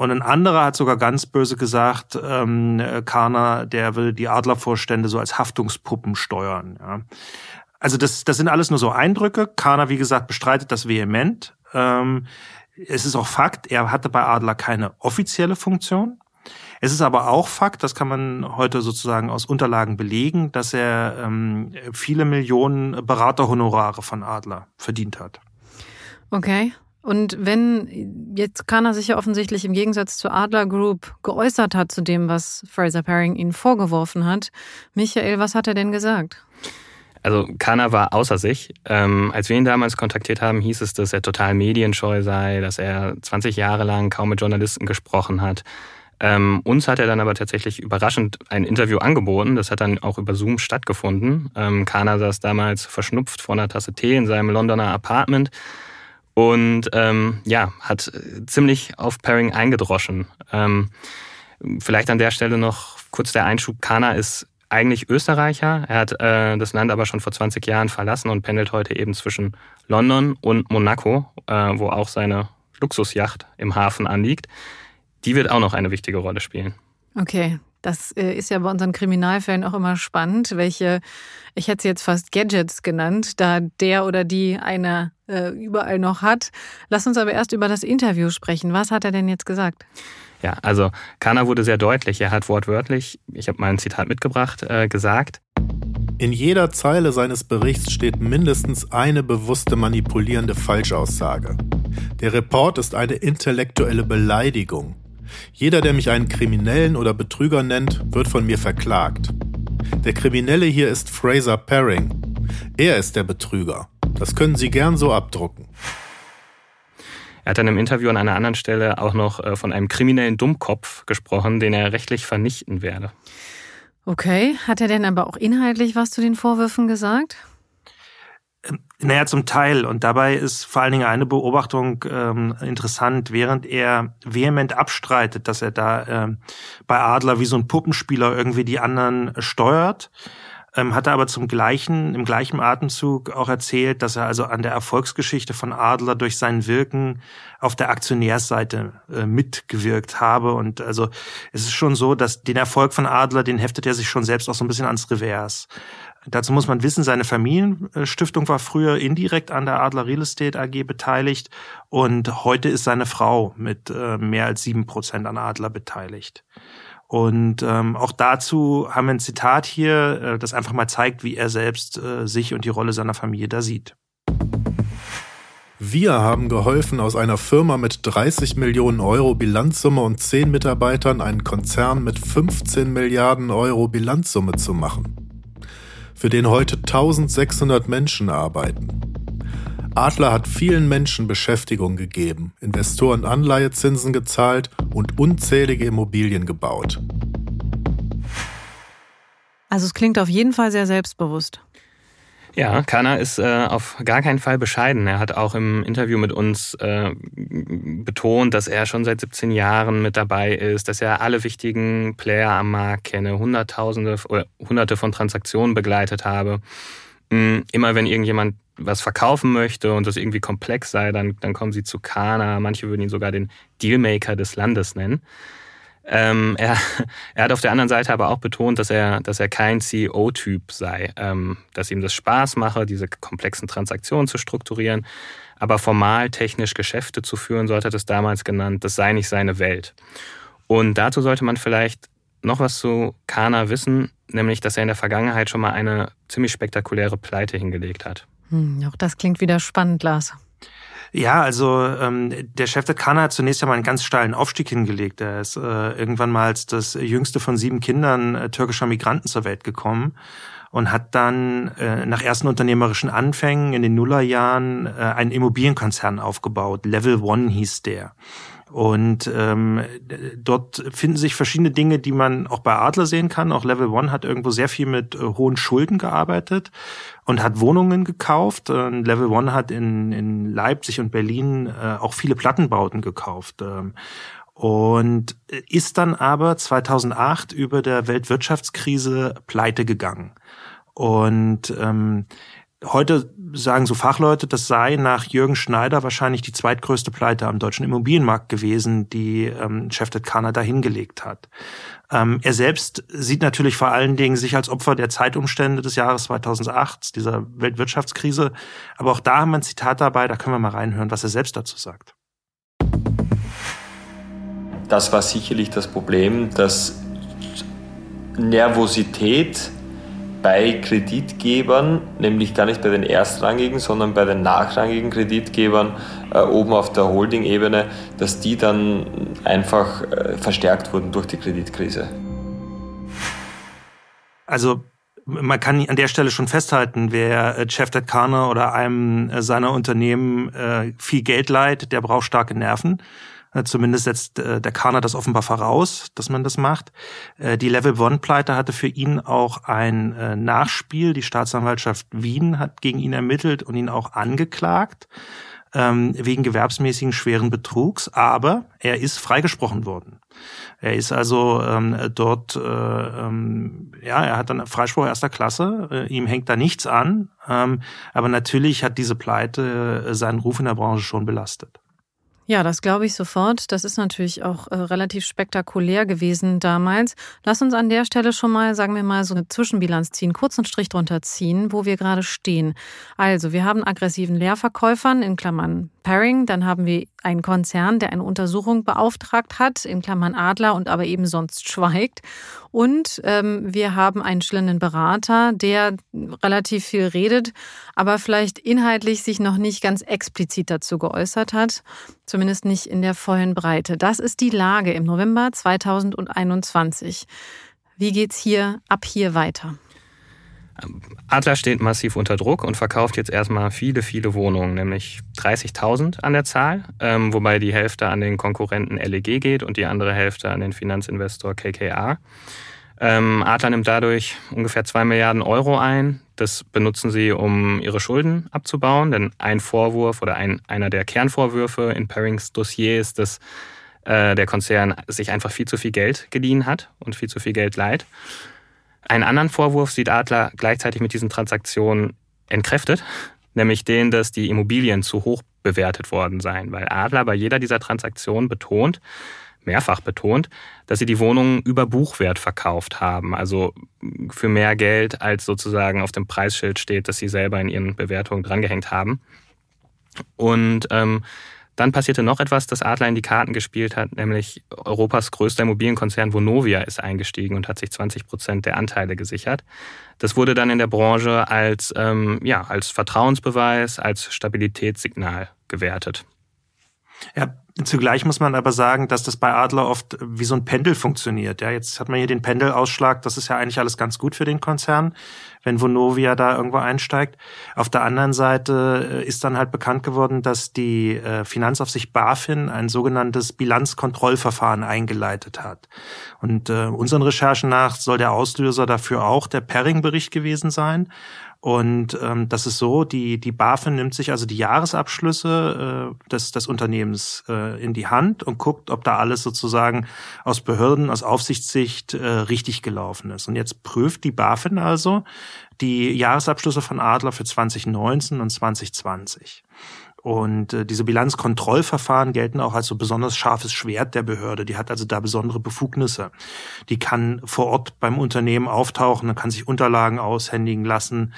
[SPEAKER 4] Und ein anderer hat sogar ganz böse gesagt, ähm, Kana, der will die Adlervorstände so als Haftungspuppen steuern. Ja. Also das, das sind alles nur so Eindrücke. Kana, wie gesagt, bestreitet das vehement. Ähm, es ist auch Fakt, er hatte bei Adler keine offizielle Funktion. Es ist aber auch Fakt, das kann man heute sozusagen aus Unterlagen belegen, dass er ähm, viele Millionen Beraterhonorare von Adler verdient hat.
[SPEAKER 3] Okay. Und wenn jetzt Kana sich ja offensichtlich im Gegensatz zur Adler Group geäußert hat zu dem, was Fraser Paring ihnen vorgeworfen hat, Michael, was hat er denn gesagt?
[SPEAKER 5] Also Kana war außer sich. Ähm, als wir ihn damals kontaktiert haben, hieß es, dass er total medienscheu sei, dass er 20 Jahre lang kaum mit Journalisten gesprochen hat. Ähm, uns hat er dann aber tatsächlich überraschend ein Interview angeboten. Das hat dann auch über Zoom stattgefunden. Ähm, Kana saß damals verschnupft vor einer Tasse Tee in seinem Londoner Apartment und ähm, ja, hat ziemlich auf Pairing eingedroschen. Ähm, vielleicht an der Stelle noch kurz der Einschub. Kana ist eigentlich Österreicher. Er hat äh, das Land aber schon vor 20 Jahren verlassen und pendelt heute eben zwischen London und Monaco, äh, wo auch seine Luxusjacht im Hafen anliegt. Die wird auch noch eine wichtige Rolle spielen.
[SPEAKER 3] Okay, das äh, ist ja bei unseren Kriminalfällen auch immer spannend, welche, ich hätte sie jetzt fast Gadgets genannt, da der oder die eine äh, überall noch hat. Lass uns aber erst über das Interview sprechen. Was hat er denn jetzt gesagt?
[SPEAKER 5] Ja, also Kana wurde sehr deutlich. Er hat wortwörtlich, ich habe mal ein Zitat mitgebracht, äh, gesagt.
[SPEAKER 7] In jeder Zeile seines Berichts steht mindestens eine bewusste manipulierende Falschaussage. Der Report ist eine intellektuelle Beleidigung. Jeder, der mich einen Kriminellen oder Betrüger nennt, wird von mir verklagt. Der Kriminelle hier ist Fraser Paring. Er ist der Betrüger. Das können Sie gern so abdrucken.
[SPEAKER 5] Er hat dann im Interview an einer anderen Stelle auch noch äh, von einem kriminellen Dummkopf gesprochen, den er rechtlich vernichten werde.
[SPEAKER 3] Okay, hat er denn aber auch inhaltlich was zu den Vorwürfen gesagt?
[SPEAKER 4] Ähm, naja, zum Teil. Und dabei ist vor allen Dingen eine Beobachtung ähm, interessant, während er vehement abstreitet, dass er da ähm, bei Adler wie so ein Puppenspieler irgendwie die anderen steuert, ähm, hat er aber zum gleichen, im gleichen Atemzug auch erzählt, dass er also an der Erfolgsgeschichte von Adler durch sein Wirken auf der Aktionärsseite äh, mitgewirkt habe. Und also es ist schon so, dass den Erfolg von Adler, den heftet er sich schon selbst auch so ein bisschen ans Revers. Dazu muss man wissen, seine Familienstiftung war früher indirekt an der Adler Real Estate AG beteiligt und heute ist seine Frau mit äh, mehr als sieben Prozent an Adler beteiligt. Und ähm, auch dazu haben wir ein Zitat hier, äh, das einfach mal zeigt, wie er selbst äh, sich und die Rolle seiner Familie da sieht.
[SPEAKER 7] Wir haben geholfen, aus einer Firma mit 30 Millionen Euro Bilanzsumme und 10 Mitarbeitern einen Konzern mit 15 Milliarden Euro Bilanzsumme zu machen, für den heute 1600 Menschen arbeiten. Adler hat vielen Menschen Beschäftigung gegeben, Investoren Anleihezinsen gezahlt und unzählige Immobilien gebaut.
[SPEAKER 3] Also es klingt auf jeden Fall sehr selbstbewusst.
[SPEAKER 5] Ja, Kana ist äh, auf gar keinen Fall bescheiden. Er hat auch im Interview mit uns äh, betont, dass er schon seit 17 Jahren mit dabei ist, dass er alle wichtigen Player am Markt kenne, Hunderttausende oder Hunderte von Transaktionen begleitet habe. Mm, immer wenn irgendjemand was verkaufen möchte und das irgendwie komplex sei, dann, dann kommen sie zu Kana. Manche würden ihn sogar den Dealmaker des Landes nennen. Ähm, er, er hat auf der anderen Seite aber auch betont, dass er, dass er kein CEO-Typ sei, ähm, dass ihm das Spaß mache, diese komplexen Transaktionen zu strukturieren, aber formal technisch Geschäfte zu führen, so hat er das damals genannt, das sei nicht seine Welt. Und dazu sollte man vielleicht noch was zu Kana wissen, nämlich dass er in der Vergangenheit schon mal eine ziemlich spektakuläre Pleite hingelegt hat.
[SPEAKER 3] Hm, auch das klingt wieder spannend, Lars.
[SPEAKER 4] Ja, also ähm, der Chef der Kana hat zunächst einmal einen ganz steilen Aufstieg hingelegt. Er ist äh, irgendwann mal als das jüngste von sieben Kindern äh, türkischer Migranten zur Welt gekommen und hat dann äh, nach ersten unternehmerischen Anfängen in den Nullerjahren äh, einen Immobilienkonzern aufgebaut. Level One hieß der. Und ähm, dort finden sich verschiedene Dinge, die man auch bei Adler sehen kann. Auch Level One hat irgendwo sehr viel mit äh, hohen Schulden gearbeitet und hat Wohnungen gekauft. Und Level One hat in, in Leipzig und Berlin äh, auch viele Plattenbauten gekauft. Ähm, und ist dann aber 2008 über der Weltwirtschaftskrise pleite gegangen. Und ähm, Heute sagen so Fachleute, das sei nach Jürgen Schneider wahrscheinlich die zweitgrößte Pleite am deutschen Immobilienmarkt gewesen, die ähm, Chefted Kanada hingelegt hat. Ähm, er selbst sieht natürlich vor allen Dingen sich als Opfer der Zeitumstände des Jahres 2008, dieser Weltwirtschaftskrise. Aber auch da haben wir ein Zitat dabei, da können wir mal reinhören, was er selbst dazu sagt.
[SPEAKER 8] das war sicherlich das Problem, dass Nervosität bei Kreditgebern, nämlich gar nicht bei den erstrangigen, sondern bei den nachrangigen Kreditgebern äh, oben auf der Holding-Ebene, dass die dann einfach äh, verstärkt wurden durch die Kreditkrise.
[SPEAKER 4] Also man kann an der Stelle schon festhalten, wer äh, Jeff Detkaner oder einem äh, seiner Unternehmen äh, viel Geld leiht, der braucht starke Nerven. Äh, zumindest setzt äh, der Kana das offenbar voraus, dass man das macht. Äh, die Level One-Pleite hatte für ihn auch ein äh, Nachspiel. Die Staatsanwaltschaft Wien hat gegen ihn ermittelt und ihn auch angeklagt ähm, wegen gewerbsmäßigen schweren Betrugs, aber er ist freigesprochen worden. Er ist also ähm, dort, äh, ähm, ja, er hat dann Freispruch erster Klasse, äh, ihm hängt da nichts an, ähm, aber natürlich hat diese Pleite äh, seinen Ruf in der Branche schon belastet.
[SPEAKER 3] Ja, das glaube ich sofort. Das ist natürlich auch äh, relativ spektakulär gewesen damals. Lass uns an der Stelle schon mal, sagen wir mal, so eine Zwischenbilanz ziehen, kurzen Strich drunter ziehen, wo wir gerade stehen. Also, wir haben aggressiven Leerverkäufern in Klammern Paring, dann haben wir einen Konzern, der eine Untersuchung beauftragt hat, in Klammern Adler und aber eben sonst schweigt. Und ähm, wir haben einen schillenden Berater, der relativ viel redet, aber vielleicht inhaltlich sich noch nicht ganz explizit dazu geäußert hat, zumindest nicht in der vollen Breite. Das ist die Lage im November 2021. Wie geht's hier ab hier weiter?
[SPEAKER 5] Adler steht massiv unter Druck und verkauft jetzt erstmal viele, viele Wohnungen, nämlich 30.000 an der Zahl, ähm, wobei die Hälfte an den Konkurrenten LEG geht und die andere Hälfte an den Finanzinvestor KKA. Ähm, Adler nimmt dadurch ungefähr 2 Milliarden Euro ein. Das benutzen sie, um ihre Schulden abzubauen, denn ein Vorwurf oder ein, einer der Kernvorwürfe in Parings Dossier ist, dass äh, der Konzern sich einfach viel zu viel Geld geliehen hat und viel zu viel Geld leiht. Einen anderen Vorwurf sieht Adler gleichzeitig mit diesen Transaktionen entkräftet, nämlich den, dass die Immobilien zu hoch bewertet worden seien, weil Adler bei jeder dieser Transaktionen betont, mehrfach betont, dass sie die Wohnungen über Buchwert verkauft haben, also für mehr Geld, als sozusagen auf dem Preisschild steht, das sie selber in ihren Bewertungen drangehängt haben. Und ähm, dann passierte noch etwas, das Adler in die Karten gespielt hat, nämlich Europas größter Immobilienkonzern Vonovia ist eingestiegen und hat sich 20 Prozent der Anteile gesichert. Das wurde dann in der Branche als, ähm, ja, als Vertrauensbeweis, als Stabilitätssignal gewertet.
[SPEAKER 4] Ja, Zugleich muss man aber sagen, dass das bei Adler oft wie so ein Pendel funktioniert. Ja, jetzt hat man hier den Pendelausschlag. Das ist ja eigentlich alles ganz gut für den Konzern, wenn Vonovia da irgendwo einsteigt. Auf der anderen Seite äh, ist dann halt bekannt geworden, dass die äh, Finanzaufsicht BaFin ein sogenanntes Bilanzkontrollverfahren eingeleitet hat. Und äh, unseren Recherchen nach soll der Auslöser dafür auch der Perring-Bericht gewesen sein. Und ähm, das ist so, die, die BaFin nimmt sich also die Jahresabschlüsse äh, des, des Unternehmens äh, in die Hand und guckt, ob da alles sozusagen aus Behörden, aus Aufsichtssicht äh, richtig gelaufen ist. Und jetzt prüft die BaFin also die Jahresabschlüsse von Adler für 2019 und 2020. Und äh, diese Bilanzkontrollverfahren gelten auch als so besonders scharfes Schwert der Behörde. Die hat also da besondere Befugnisse. Die kann vor Ort beim Unternehmen auftauchen, kann sich Unterlagen aushändigen lassen.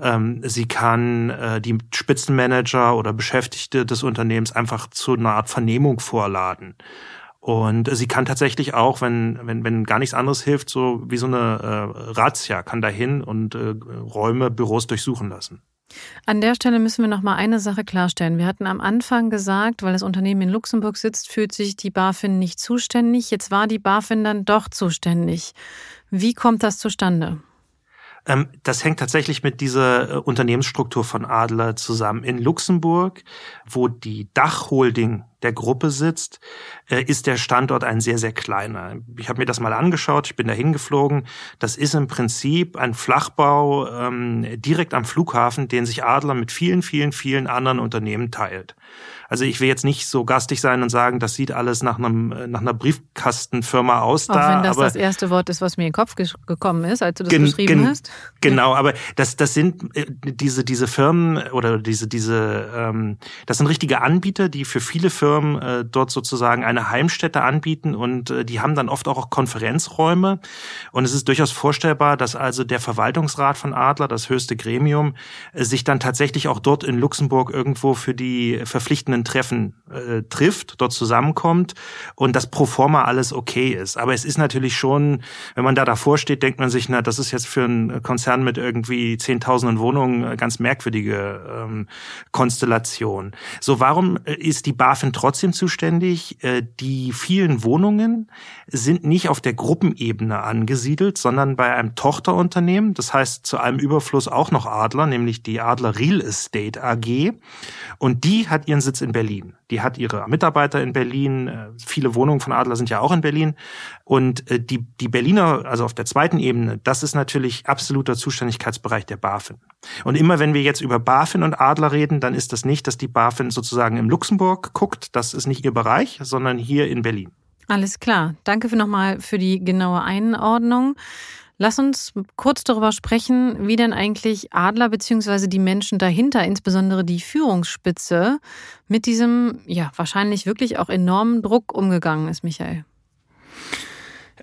[SPEAKER 4] Ähm, sie kann äh, die Spitzenmanager oder Beschäftigte des Unternehmens einfach zu einer Art Vernehmung vorladen. Und sie kann tatsächlich auch, wenn, wenn, wenn gar nichts anderes hilft, so wie so eine äh, Razzia, kann dahin und äh, Räume, Büros durchsuchen lassen.
[SPEAKER 3] An der Stelle müssen wir noch mal eine Sache klarstellen. Wir hatten am Anfang gesagt, weil das Unternehmen in Luxemburg sitzt, fühlt sich die BaFin nicht zuständig. Jetzt war die BaFin dann doch zuständig. Wie kommt das zustande?
[SPEAKER 4] Ähm, das hängt tatsächlich mit dieser äh, Unternehmensstruktur von Adler zusammen. In Luxemburg, wo die Dachholding der Gruppe sitzt, äh, ist der Standort ein sehr, sehr kleiner. Ich habe mir das mal angeschaut, ich bin da hingeflogen. Das ist im Prinzip ein Flachbau ähm, direkt am Flughafen, den sich Adler mit vielen, vielen, vielen anderen Unternehmen teilt. Also ich will jetzt nicht so gastig sein und sagen, das sieht alles nach einem nach einer Briefkastenfirma aus.
[SPEAKER 3] Auch
[SPEAKER 4] da,
[SPEAKER 3] wenn das aber das erste Wort ist, was mir in den Kopf gekommen ist, als du das beschrieben hast.
[SPEAKER 4] Genau, aber das das sind diese diese Firmen oder diese diese ähm, das sind richtige Anbieter, die für viele Firmen Firmen äh, dort sozusagen eine Heimstätte anbieten und äh, die haben dann oft auch Konferenzräume. Und es ist durchaus vorstellbar, dass also der Verwaltungsrat von Adler, das höchste Gremium, äh, sich dann tatsächlich auch dort in Luxemburg irgendwo für die verpflichtenden Treffen äh, trifft, dort zusammenkommt und das pro forma alles okay ist. Aber es ist natürlich schon, wenn man da davor steht, denkt man sich, na, das ist jetzt für einen Konzern mit irgendwie zehntausenden Wohnungen ganz merkwürdige ähm, Konstellation. So, warum äh, ist die BaFin trotzdem zuständig? Äh, die vielen Wohnungen sind nicht auf der Gruppenebene angesiedelt, sondern bei einem Tochterunternehmen, das heißt zu einem Überfluss auch noch Adler, nämlich die Adler Real Estate AG. Und die hat ihren Sitz in Berlin. Die hat ihre Mitarbeiter in Berlin. Äh, viele Wohnungen von Adler sind ja auch in Berlin. Und äh, die, die Berliner, also auf der zweiten Ebene, das ist natürlich absoluter Zuständigkeitsbereich der BaFin. Und immer wenn wir jetzt über BaFin und Adler reden, dann ist das nicht, dass die BaFin sozusagen im Luxemburg guckt. Das ist nicht ihr Bereich, sondern hier in Berlin.
[SPEAKER 3] Alles klar. Danke für nochmal für die genaue Einordnung. Lass uns kurz darüber sprechen, wie denn eigentlich Adler bzw. die Menschen dahinter, insbesondere die Führungsspitze, mit diesem ja wahrscheinlich wirklich auch enormen Druck umgegangen ist, Michael.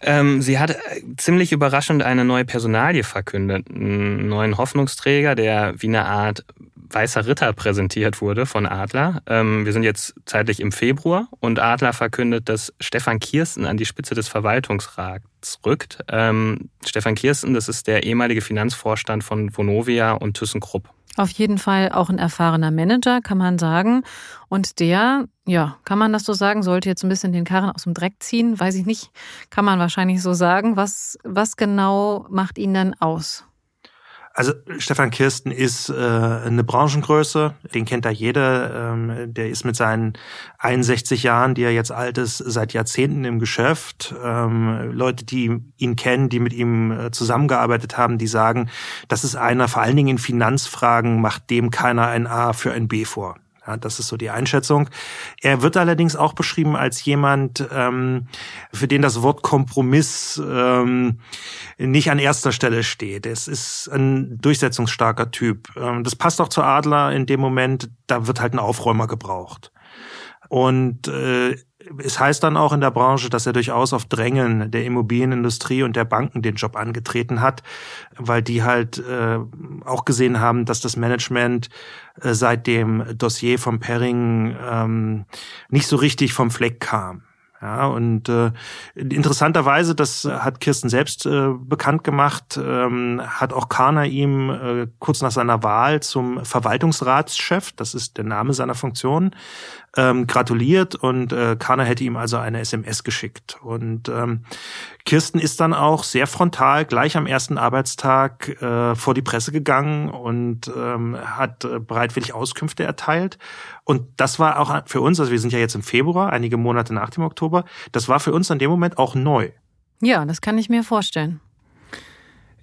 [SPEAKER 5] Ähm, sie hat äh, ziemlich überraschend eine neue Personalie verkündet, einen neuen Hoffnungsträger, der wie eine Art weißer Ritter präsentiert wurde von Adler. Ähm, wir sind jetzt zeitlich im Februar und Adler verkündet, dass Stefan Kirsten an die Spitze des Verwaltungsrats rückt. Ähm, Stefan Kirsten, das ist der ehemalige Finanzvorstand von Vonovia und ThyssenKrupp.
[SPEAKER 3] Auf jeden Fall auch ein erfahrener Manager, kann man sagen. Und der, ja, kann man das so sagen, sollte jetzt ein bisschen den Karren aus dem Dreck ziehen, weiß ich nicht, kann man wahrscheinlich so sagen. Was, was genau macht ihn dann aus?
[SPEAKER 4] Also Stefan Kirsten ist äh, eine Branchengröße, den kennt da jeder. Ähm, der ist mit seinen 61 Jahren, die er jetzt alt ist, seit Jahrzehnten im Geschäft. Ähm, Leute, die ihn kennen, die mit ihm äh, zusammengearbeitet haben, die sagen, das ist einer, vor allen Dingen in Finanzfragen, macht dem keiner ein A für ein B vor. Ja, das ist so die Einschätzung. Er wird allerdings auch beschrieben als jemand, ähm, für den das Wort Kompromiss ähm, nicht an erster Stelle steht. Es ist ein durchsetzungsstarker Typ. Ähm, das passt auch zu Adler in dem Moment, da wird halt ein Aufräumer gebraucht. Und äh, es heißt dann auch in der Branche, dass er durchaus auf Drängen der Immobilienindustrie und der Banken den Job angetreten hat, weil die halt äh, auch gesehen haben, dass das Management äh, seit dem Dossier vom Perring ähm, nicht so richtig vom Fleck kam. Ja, und äh, interessanterweise, das hat Kirsten selbst äh, bekannt gemacht, ähm, hat auch Karner ihm äh, kurz nach seiner Wahl zum Verwaltungsratschef, das ist der Name seiner Funktion, ähm, gratuliert und äh, Karner hätte ihm also eine SMS geschickt. Und ähm, Kirsten ist dann auch sehr frontal gleich am ersten Arbeitstag äh, vor die Presse gegangen und ähm, hat äh, bereitwillig Auskünfte erteilt. Und das war auch für uns, also wir sind ja jetzt im Februar, einige Monate nach dem Oktober, das war für uns in dem Moment auch neu.
[SPEAKER 3] Ja, das kann ich mir vorstellen.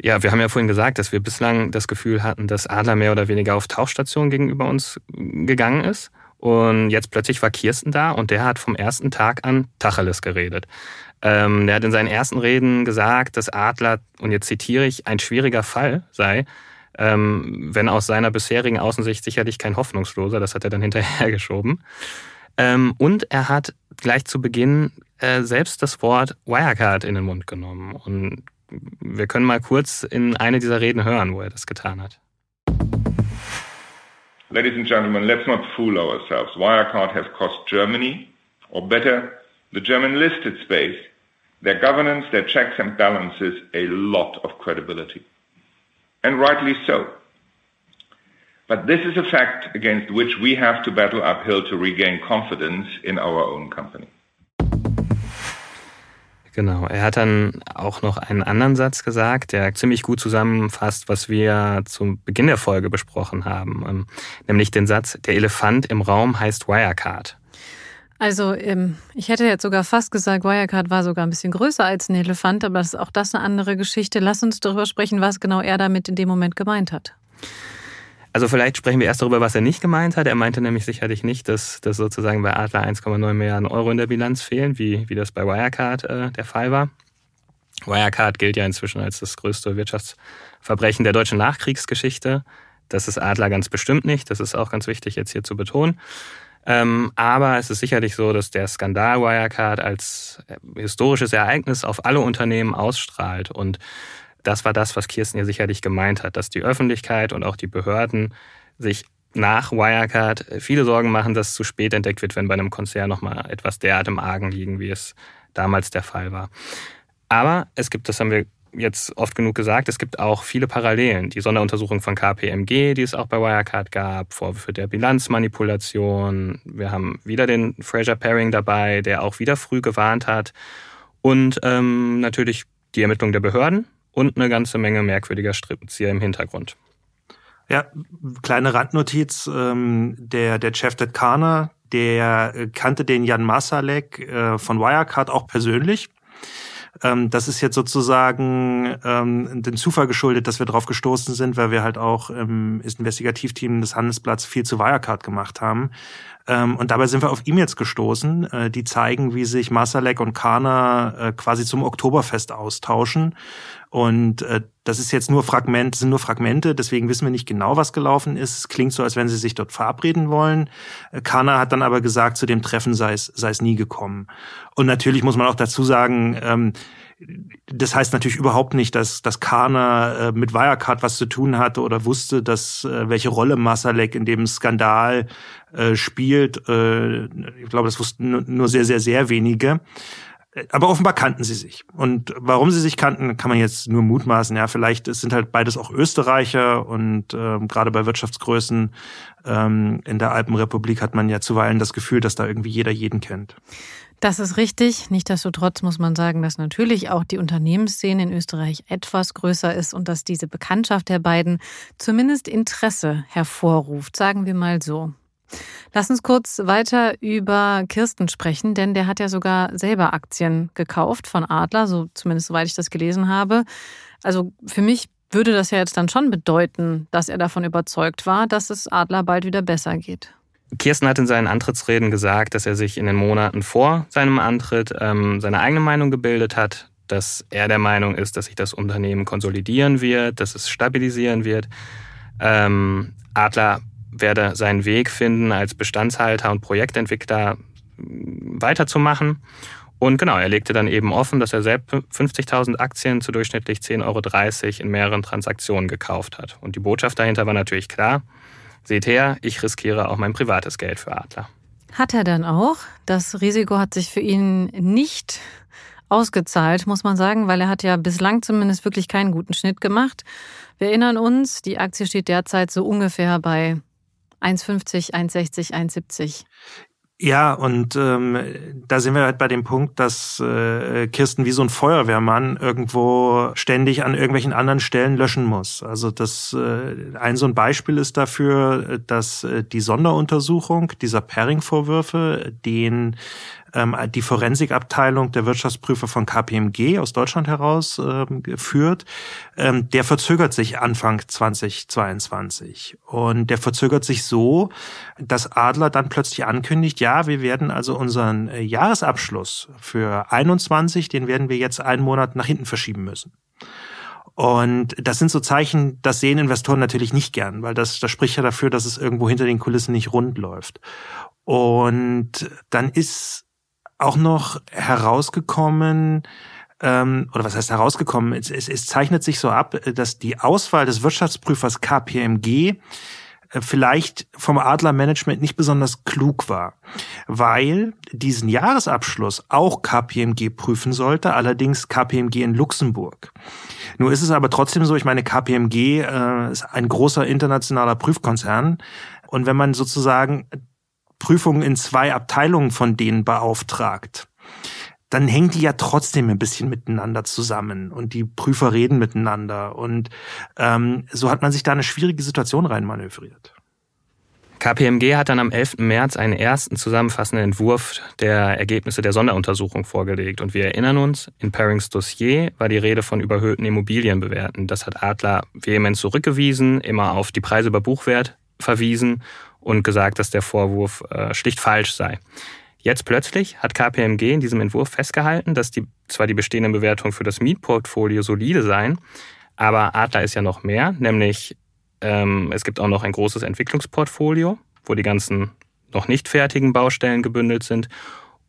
[SPEAKER 5] Ja, wir haben ja vorhin gesagt, dass wir bislang das Gefühl hatten, dass Adler mehr oder weniger auf Tauchstation gegenüber uns gegangen ist. Und jetzt plötzlich war Kirsten da und der hat vom ersten Tag an Tacheles geredet. Ähm, der hat in seinen ersten Reden gesagt, dass Adler, und jetzt zitiere ich, ein schwieriger Fall sei, ähm, wenn aus seiner bisherigen Außensicht sicherlich kein hoffnungsloser, das hat er dann hinterhergeschoben. Ähm, und er hat gleich zu Beginn äh, selbst das Wort Wirecard in den Mund genommen. Und wir können mal kurz in eine dieser Reden hören, wo er das getan hat.
[SPEAKER 9] Ladies and gentlemen, let's not fool ourselves. Wirecard has cost Germany, or better, the German listed space, their governance, their checks and balances, a lot of credibility. And rightly so. But this is a fact against which we have to battle uphill to regain confidence in our own company.
[SPEAKER 5] Genau, er hat dann auch noch einen anderen Satz gesagt, der ziemlich gut zusammenfasst, was wir zum Beginn der Folge besprochen haben, ähm, nämlich den Satz, der Elefant im Raum heißt Wirecard.
[SPEAKER 3] Also ähm, ich hätte jetzt sogar fast gesagt, Wirecard war sogar ein bisschen größer als ein Elefant, aber das ist auch das eine andere Geschichte. Lass uns darüber sprechen, was genau er damit in dem Moment gemeint hat.
[SPEAKER 5] Also vielleicht sprechen wir erst darüber, was er nicht gemeint hat. Er meinte nämlich sicherlich nicht, dass, dass sozusagen bei Adler 1,9 Milliarden Euro in der Bilanz fehlen, wie, wie das bei Wirecard äh, der Fall war. Wirecard gilt ja inzwischen als das größte Wirtschaftsverbrechen der deutschen Nachkriegsgeschichte. Das ist Adler ganz bestimmt nicht. Das ist auch ganz wichtig jetzt hier zu betonen. Ähm, aber es ist sicherlich so, dass der Skandal Wirecard als äh, historisches Ereignis auf alle Unternehmen ausstrahlt. Und das war das, was Kirsten ja sicherlich gemeint hat, dass die Öffentlichkeit und auch die Behörden sich nach Wirecard viele Sorgen machen, dass es zu spät entdeckt wird, wenn bei einem Konzern nochmal etwas derart im Argen liegen, wie es damals der Fall war. Aber es gibt, das haben wir jetzt oft genug gesagt, es gibt auch viele Parallelen. Die Sonderuntersuchung von KPMG, die es auch bei Wirecard gab, Vorwürfe der Bilanzmanipulation. Wir haben wieder den Fraser Paring dabei, der auch wieder früh gewarnt hat. Und ähm, natürlich die Ermittlung der Behörden und eine ganze Menge merkwürdiger Strippenzieher im Hintergrund.
[SPEAKER 4] Ja, kleine Randnotiz. Ähm, der, der Chef Ted Kana, der äh, kannte den Jan Masalek äh, von Wirecard auch persönlich. Ähm, das ist jetzt sozusagen ähm, den Zufall geschuldet, dass wir drauf gestoßen sind, weil wir halt auch im Investigativteam des Handelsblatts viel zu Wirecard gemacht haben. Ähm, und dabei sind wir auf E-Mails gestoßen, äh, die zeigen, wie sich Masalek und Kana äh, quasi zum Oktoberfest austauschen. Und äh, das ist jetzt nur Fragment, sind nur Fragmente, deswegen wissen wir nicht genau, was gelaufen ist. Es klingt so, als wenn sie sich dort verabreden wollen. Kana hat dann aber gesagt, zu dem Treffen sei es, sei es nie gekommen. Und natürlich muss man auch dazu sagen, ähm, das heißt natürlich überhaupt nicht, dass, dass Kana äh, mit Wirecard was zu tun hatte oder wusste, dass äh, welche Rolle Masalek in dem Skandal äh, spielt. Äh, ich glaube, das wussten nur sehr, sehr, sehr wenige. Aber offenbar kannten sie sich. Und warum sie sich kannten, kann man jetzt nur mutmaßen. Ja, vielleicht sind halt beides auch Österreicher und ähm, gerade bei Wirtschaftsgrößen ähm, in der Alpenrepublik hat man ja zuweilen das Gefühl, dass da irgendwie jeder jeden kennt.
[SPEAKER 3] Das ist richtig. Nichtsdestotrotz muss man sagen, dass natürlich auch die Unternehmensszene in Österreich etwas größer ist und dass diese Bekanntschaft der beiden zumindest Interesse hervorruft, sagen wir mal so. Lass uns kurz weiter über Kirsten sprechen, denn der hat ja sogar selber Aktien gekauft von Adler, so zumindest soweit ich das gelesen habe. Also für mich würde das ja jetzt dann schon bedeuten, dass er davon überzeugt war, dass es Adler bald wieder besser geht.
[SPEAKER 5] Kirsten hat in seinen Antrittsreden gesagt, dass er sich in den Monaten vor seinem Antritt ähm, seine eigene Meinung gebildet hat, dass er der Meinung ist, dass sich das Unternehmen konsolidieren wird, dass es stabilisieren wird. Ähm, Adler werde seinen Weg finden, als Bestandshalter und Projektentwickler weiterzumachen. Und genau, er legte dann eben offen, dass er selbst 50.000 Aktien zu durchschnittlich 10,30 Euro in mehreren Transaktionen gekauft hat. Und die Botschaft dahinter war natürlich klar, seht her, ich riskiere auch mein privates Geld für Adler.
[SPEAKER 3] Hat er dann auch. Das Risiko hat sich für ihn nicht ausgezahlt, muss man sagen, weil er hat ja bislang zumindest wirklich keinen guten Schnitt gemacht. Wir erinnern uns, die Aktie steht derzeit so ungefähr bei 1,50, 1,60, 1,70.
[SPEAKER 4] Ja, und ähm, da sind wir halt bei dem Punkt, dass äh, Kirsten wie so ein Feuerwehrmann irgendwo ständig an irgendwelchen anderen Stellen löschen muss. Also das äh, ein so ein Beispiel ist dafür, dass äh, die Sonderuntersuchung dieser Pairing-Vorwürfe, den die Forensikabteilung der Wirtschaftsprüfer von KPMG aus Deutschland heraus ähm, führt, ähm, der verzögert sich Anfang 2022. Und der verzögert sich so, dass Adler dann plötzlich ankündigt, ja, wir werden also unseren äh, Jahresabschluss für 21, den werden wir jetzt einen Monat nach hinten verschieben müssen. Und das sind so Zeichen, das sehen Investoren natürlich nicht gern, weil das, das spricht ja dafür, dass es irgendwo hinter den Kulissen nicht rund läuft. Und dann ist auch noch herausgekommen, ähm, oder was heißt herausgekommen? Es, es, es zeichnet sich so ab, dass die Auswahl des Wirtschaftsprüfers KPMG äh, vielleicht vom Adler Management nicht besonders klug war, weil diesen Jahresabschluss auch KPMG prüfen sollte, allerdings KPMG in Luxemburg. Nur ist es aber trotzdem so, ich meine, KPMG äh, ist ein großer internationaler Prüfkonzern und wenn man sozusagen Prüfungen in zwei Abteilungen von denen beauftragt, dann hängen die ja trotzdem ein bisschen miteinander zusammen und die Prüfer reden miteinander. Und ähm, so hat man sich da eine schwierige Situation reinmanövriert.
[SPEAKER 5] KPMG hat dann am 11. März einen ersten zusammenfassenden Entwurf der Ergebnisse der Sonderuntersuchung vorgelegt. Und wir erinnern uns, in Parings Dossier war die Rede von überhöhten Immobilienbewerten. Das hat Adler vehement zurückgewiesen, immer auf die Preise über Buchwert verwiesen und gesagt, dass der Vorwurf äh, schlicht falsch sei. Jetzt plötzlich hat KPMG in diesem Entwurf festgehalten, dass die, zwar die bestehenden Bewertungen für das Mietportfolio solide seien, aber Adler ist ja noch mehr, nämlich ähm, es gibt auch noch ein großes Entwicklungsportfolio, wo die ganzen noch nicht fertigen Baustellen gebündelt sind.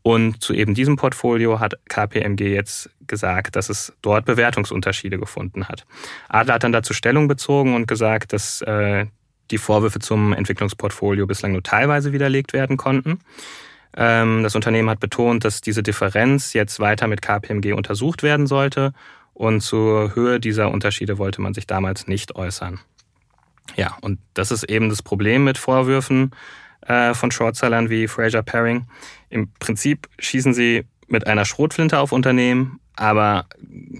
[SPEAKER 5] Und zu eben diesem Portfolio hat KPMG jetzt gesagt, dass es dort Bewertungsunterschiede gefunden hat. Adler hat dann dazu Stellung bezogen und gesagt, dass äh, die Vorwürfe zum Entwicklungsportfolio bislang nur teilweise widerlegt werden konnten. Ähm, das Unternehmen hat betont, dass diese Differenz jetzt weiter mit KPMG untersucht werden sollte und zur Höhe dieser Unterschiede wollte man sich damals nicht äußern. Ja, und das ist eben das Problem mit Vorwürfen äh, von Shortsellern wie Fraser Paring. Im Prinzip schießen sie mit einer Schrotflinte auf Unternehmen, aber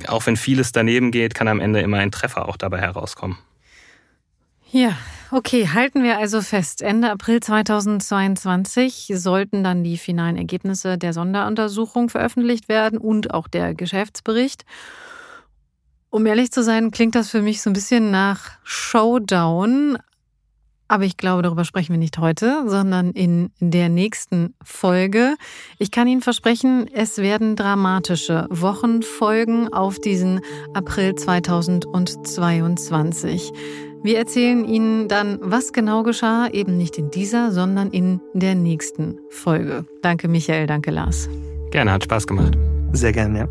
[SPEAKER 5] auch wenn vieles daneben geht, kann am Ende immer ein Treffer auch dabei herauskommen.
[SPEAKER 3] Ja, okay, halten wir also fest. Ende April 2022 sollten dann die finalen Ergebnisse der Sonderuntersuchung veröffentlicht werden und auch der Geschäftsbericht. Um ehrlich zu sein, klingt das für mich so ein bisschen nach Showdown. Aber ich glaube, darüber sprechen wir nicht heute, sondern in der nächsten Folge. Ich kann Ihnen versprechen, es werden dramatische Wochen folgen auf diesen April 2022. Wir erzählen Ihnen dann, was genau geschah, eben nicht in dieser, sondern in der nächsten Folge. Danke Michael, danke Lars.
[SPEAKER 5] Gerne, hat Spaß gemacht.
[SPEAKER 4] Sehr gerne, ja.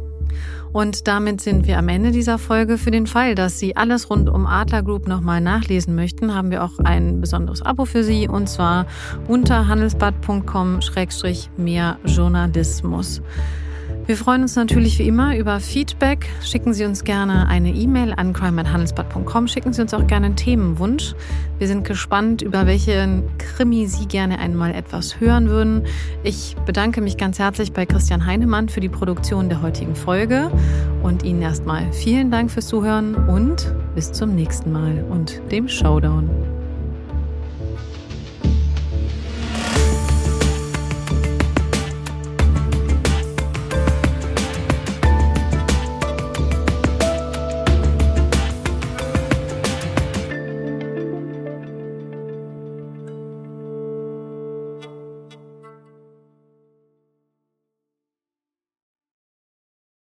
[SPEAKER 3] Und damit sind wir am Ende dieser Folge. Für den Fall, dass Sie alles rund um Adler Group nochmal nachlesen möchten, haben wir auch ein besonderes Abo für Sie und zwar unter handelsblatt.com-mehr Journalismus. Wir freuen uns natürlich wie immer über Feedback. Schicken Sie uns gerne eine E-Mail an crime.handelsblatt.com. Schicken Sie uns auch gerne einen Themenwunsch. Wir sind gespannt, über welchen Krimi Sie gerne einmal etwas hören würden. Ich bedanke mich ganz herzlich bei Christian Heinemann für die Produktion der heutigen Folge und Ihnen erstmal vielen Dank fürs Zuhören und bis zum nächsten Mal und dem Showdown.